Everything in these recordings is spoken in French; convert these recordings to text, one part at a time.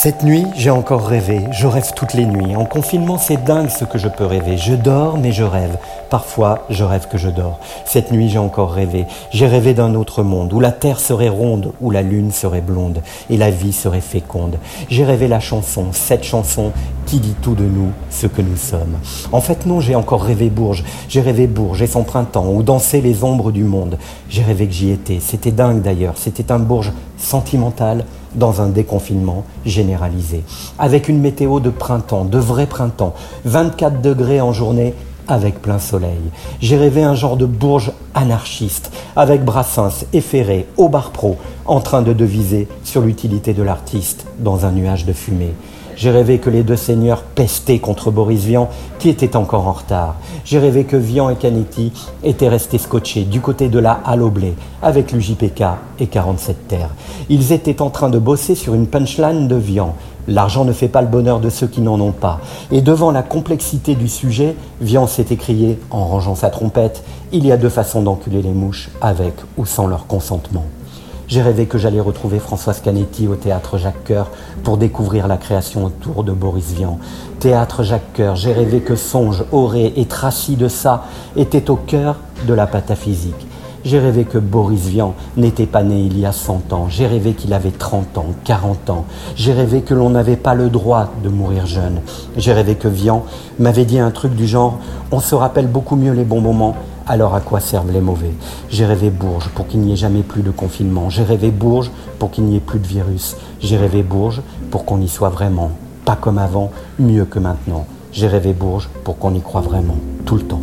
Cette nuit, j'ai encore rêvé. Je rêve toutes les nuits. En confinement, c'est dingue ce que je peux rêver. Je dors, mais je rêve. Parfois, je rêve que je dors. Cette nuit, j'ai encore rêvé. J'ai rêvé d'un autre monde, où la terre serait ronde, où la lune serait blonde, et la vie serait féconde. J'ai rêvé la chanson, cette chanson qui dit tout de nous, ce que nous sommes. En fait, non, j'ai encore rêvé Bourges. J'ai rêvé Bourges et son printemps, où dansaient les ombres du monde. J'ai rêvé que j'y étais. C'était dingue d'ailleurs. C'était un Bourges sentimental, dans un déconfinement généralisé. Avec une météo de printemps, de vrai printemps, 24 degrés en journée avec plein soleil. J'ai rêvé un genre de bourge anarchiste, avec Brassens efferré au bar pro, en train de deviser sur l'utilité de l'artiste dans un nuage de fumée. J'ai rêvé que les deux seigneurs pestaient contre Boris Vian, qui était encore en retard. J'ai rêvé que Vian et Canetti étaient restés scotchés du côté de la halle au blé, avec l'UJPK et 47 terres. Ils étaient en train de bosser sur une punchline de Vian. L'argent ne fait pas le bonheur de ceux qui n'en ont pas. Et devant la complexité du sujet, Vian s'est écrié, en rangeant sa trompette, Il y a deux façons d'enculer les mouches, avec ou sans leur consentement. J'ai rêvé que j'allais retrouver Françoise Canetti au théâtre Jacques Coeur pour découvrir la création autour de Boris Vian. Théâtre Jacques Coeur, j'ai rêvé que Songe, Auré et Tracy de ça étaient au cœur de la pataphysique. J'ai rêvé que Boris Vian n'était pas né il y a 100 ans. J'ai rêvé qu'il avait 30 ans, 40 ans. J'ai rêvé que l'on n'avait pas le droit de mourir jeune. J'ai rêvé que Vian m'avait dit un truc du genre On se rappelle beaucoup mieux les bons moments alors à quoi servent les mauvais? J'ai rêvé Bourges pour qu'il n'y ait jamais plus de confinement. J'ai rêvé Bourges pour qu'il n'y ait plus de virus. J'ai rêvé Bourges pour qu'on y soit vraiment. Pas comme avant, mieux que maintenant. J'ai rêvé Bourges pour qu'on y croit vraiment, tout le temps.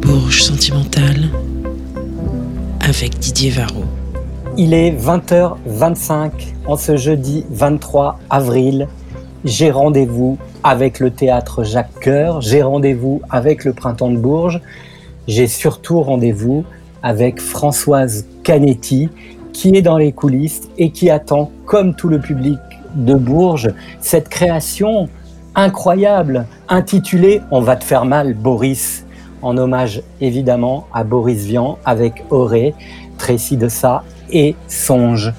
Bourges sentimentale avec Didier Varro. Il est 20h25 en ce jeudi 23 avril. J'ai rendez-vous avec le théâtre Jacques Coeur, j'ai rendez-vous avec le Printemps de Bourges, j'ai surtout rendez-vous avec Françoise Canetti, qui est dans les coulisses et qui attend, comme tout le public de Bourges, cette création incroyable intitulée On va te faire mal, Boris, en hommage évidemment à Boris Vian avec Auré, Tracy de ça et Songe.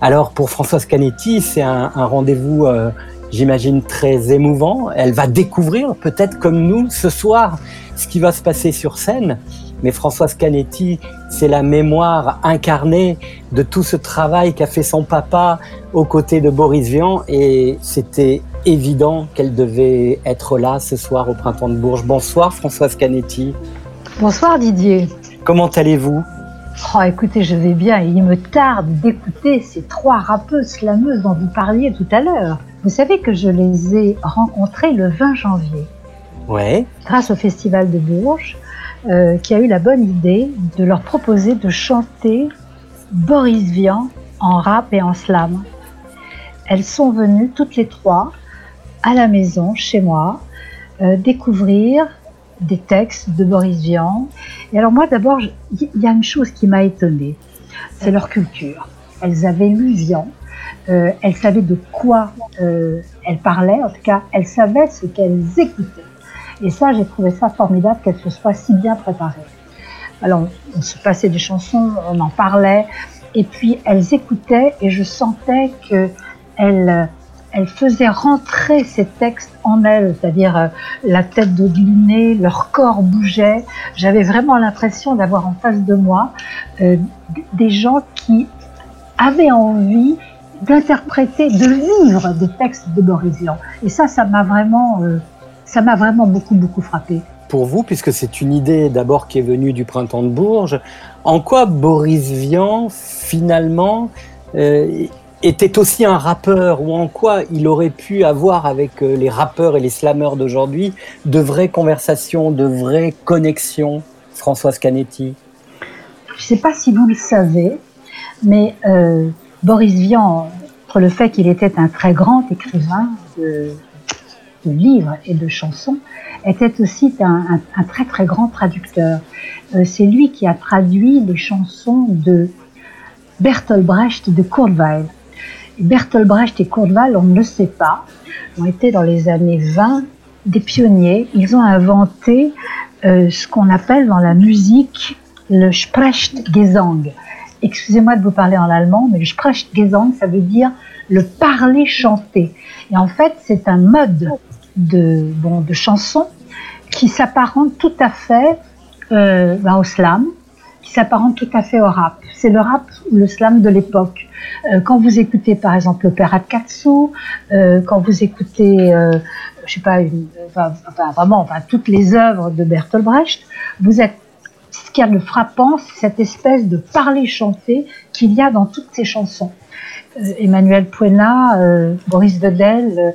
Alors pour Françoise Canetti, c'est un, rendez-vous euh, j'imagine, très émouvant. Elle va découvrir, peut-être comme nous, ce soir, ce qui va se passer sur scène. Mais Françoise Canetti, c'est la mémoire incarnée de tout ce travail qu'a fait son papa aux côtés de Boris Vian. Et c'était évident qu'elle devait être là ce soir au Printemps de Bourges. Bonsoir Françoise Canetti. Bonsoir Didier. Comment allez-vous? Oh, écoutez, je vais bien et il me tarde d'écouter ces trois rappeuses slameuses dont vous parliez tout à l'heure. Vous savez que je les ai rencontrées le 20 janvier. Ouais. Grâce au Festival de Bourges, euh, qui a eu la bonne idée de leur proposer de chanter Boris Vian en rap et en slam. Elles sont venues toutes les trois à la maison, chez moi, euh, découvrir des textes de Boris Vian. Et alors moi d'abord, il y a une chose qui m'a étonnée, c'est leur culture. Elles avaient lu Vian, euh, elles savaient de quoi euh, elles parlaient, en tout cas, elles savaient ce qu'elles écoutaient. Et ça, j'ai trouvé ça formidable qu'elles se soient si bien préparées. Alors, on se passait des chansons, on en parlait, et puis elles écoutaient, et je sentais que elles, elles faisaient rentrer ces textes en elles, c'est-à-dire euh, la tête de glinée, leur corps bougeait. J'avais vraiment l'impression d'avoir en face de moi euh, des gens qui avaient envie d'interpréter, de vivre des textes de Boris Vian. Et ça, ça m'a vraiment, euh, ça m'a vraiment beaucoup, beaucoup frappé. Pour vous, puisque c'est une idée d'abord qui est venue du printemps de Bourges, en quoi Boris Vian, finalement, était aussi un rappeur ou en quoi il aurait pu avoir avec euh, les rappeurs et les slameurs d'aujourd'hui de vraies conversations, de vraies connexions, Françoise Canetti? Je ne sais pas si vous le savez, mais Boris Vian, pour le fait qu'il était un très grand écrivain de, livres et de chansons, était aussi un, très très grand traducteur. Euh, c'est lui qui a traduit les chansons de Bertolt Brecht de Kurt Weill. Bertolt Brecht et Weill, on ne le sait pas, ont été dans les années 20 des pionniers. Ils ont inventé euh, ce qu'on appelle dans la musique le Sprechgesang excusez-moi de vous parler en allemand, mais le Sprechgesang, ça veut dire le parler chanté. Et en fait, c'est un mode de, bon, de chanson qui s'apparente tout à fait euh, ben, au slam, s'apparente tout à fait au rap. C'est le rap ou le slam de l'époque. Euh, quand vous écoutez par exemple l'opéra de Katsu, euh, quand vous écoutez, euh, je sais pas, vraiment, enfin, toutes les œuvres de Bertolt Brecht, vous êtes ce qu'il y a de frappant, c'est cette espèce de parler chanté qu'il y a dans toutes ces chansons. Euh, Emmanuel Puena, euh, Boris Vedel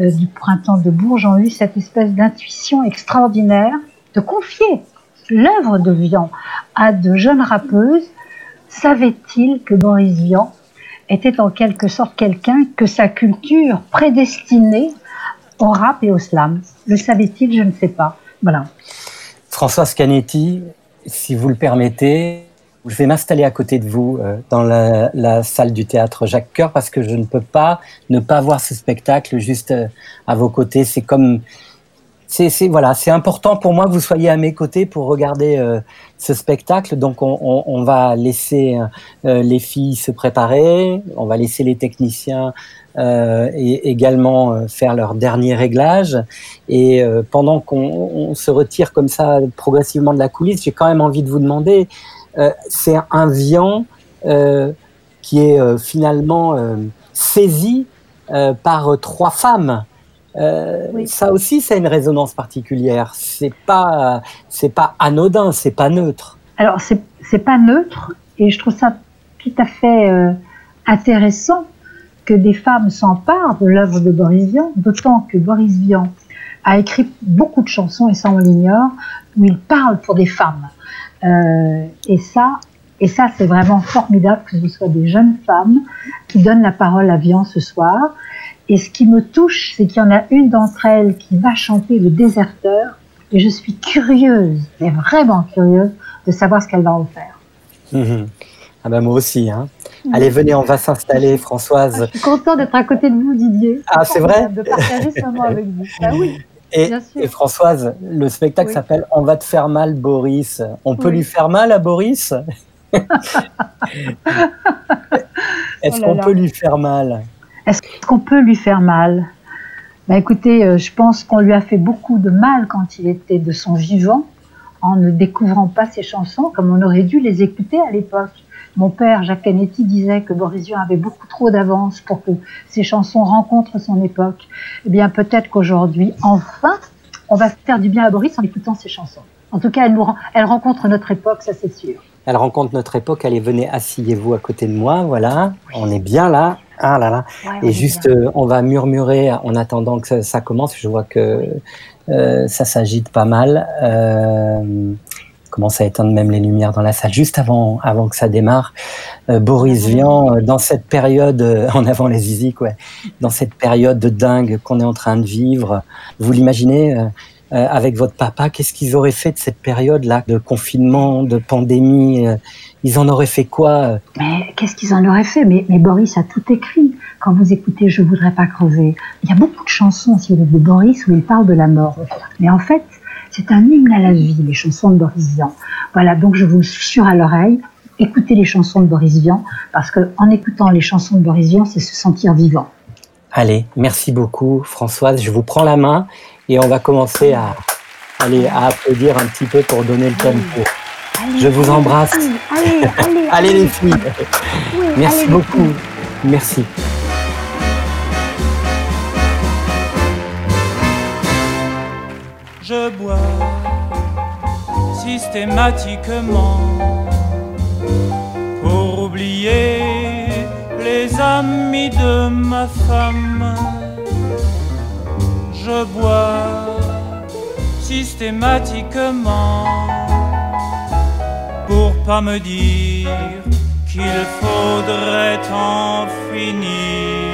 euh, du Printemps de Bourges ont eu cette espèce d'intuition extraordinaire de confier l'œuvre de Vian à de jeunes rappeuses. Savait-il que Boris Vian était en quelque sorte quelqu'un que sa culture prédestinait au rap et au slam? Le savait-il? Je ne sais pas. Voilà. Françoise Canetti, si vous le permettez, je vais m'installer à côté de vous euh, dans la, la, salle du théâtre Jacques Coeur parce que je ne peux pas ne pas voir ce spectacle juste euh, à vos côtés. C'est comme c'est voilà, c'est important pour moi que vous soyez à mes côtés pour regarder euh, ce spectacle. Donc on, va laisser euh, les filles se préparer, on va laisser les techniciens euh, également faire leur dernier réglage. Et pendant qu'on se retire comme ça progressivement de la coulisse, j'ai quand même envie de vous demander euh, c'est un viand euh, qui est euh, finalement saisi par trois femmes. Oui. Ça aussi, c'est une résonance particulière. C'est pas, c'est pas anodin, c'est pas neutre. Alors c'est c'est pas neutre, et je trouve ça tout à fait euh, intéressant que des femmes s'emparent de l'œuvre de Boris Vian, d'autant que Boris Vian a écrit beaucoup de chansons, et ça on l'ignore, où il parle pour des femmes. Euh, et ça, et ça, c'est vraiment formidable que ce soit des jeunes femmes qui donnent la parole à Vian ce soir. Et ce qui me touche, c'est qu'il y en a une d'entre elles qui va chanter le déserteur. Et je suis curieuse, mais vraiment curieuse, de savoir ce qu'elle va en faire. Mmh. Ah ben moi aussi. Hein. Allez, venez, on va s'installer, Françoise. Je suis contente d'être à côté de vous, Didier. Ah, c'est vrai De partager ce moment avec vous. Ah oui. Et, et, Françoise, le spectacle oui. s'appelle On va te faire mal, Boris. On peut lui faire mal à Boris Est-ce oh qu'on peut lui faire mal? Est-ce qu'on peut lui faire mal? Bah, Écoutez, euh, je pense qu'on lui a fait beaucoup de mal quand il était de son vivant, en ne découvrant pas ses chansons comme on aurait dû les écouter à l'époque. Mon père, Jacques Canetti, disait que Boris avait beaucoup trop d'avance pour que ses chansons rencontrent son époque. Eh bien, peut-être qu'aujourd'hui, enfin, on va faire du bien à Boris en écoutant ses chansons. En tout cas, elle, elle rencontre notre époque, ça c'est sûr. Elle rencontre notre époque. Allez, venez, asseyez-vous à côté de moi. Voilà, on est bien là. Ah là là. Ouais, Et juste, euh, on va murmurer en attendant que ça, ça commence. Je vois que euh, ça s'agite pas mal. Euh, commence à éteindre même les lumières dans la salle juste avant, avant que ça démarre. Euh, Boris Vian, dans cette période, euh, en avant les zizi, quoi, dans cette période de dingue qu'on est en train de vivre, vous l'imaginez euh, avec votre papa, qu'est-ce qu'ils auraient fait de cette période-là de confinement, de pandémie Ils en auraient fait quoi Mais qu'est-ce qu'ils en auraient fait? Mais, Boris a tout écrit. Quand vous écoutez Je voudrais pas crever, il y a beaucoup de chansons si de Boris où il parle de la mort. Mais en fait, c'est un hymne à la vie, les chansons de Boris Vian. Voilà, donc je vous le à l'oreille. Écoutez les chansons de Boris Vian, parce que en écoutant les chansons de Boris Vian, c'est se sentir vivant. Allez, merci beaucoup, Françoise. Je vous prends la main et on va commencer à, aller, à applaudir un petit peu pour donner le tempo. Allez, je vous allez, embrasse. Allez, allez, allez, les filles. Oui, merci beaucoup. Filles. Merci. je bois systématiquement pour oublier les amis de ma femme. Je bois systématiquement pour pas me dire qu'il faudrait en finir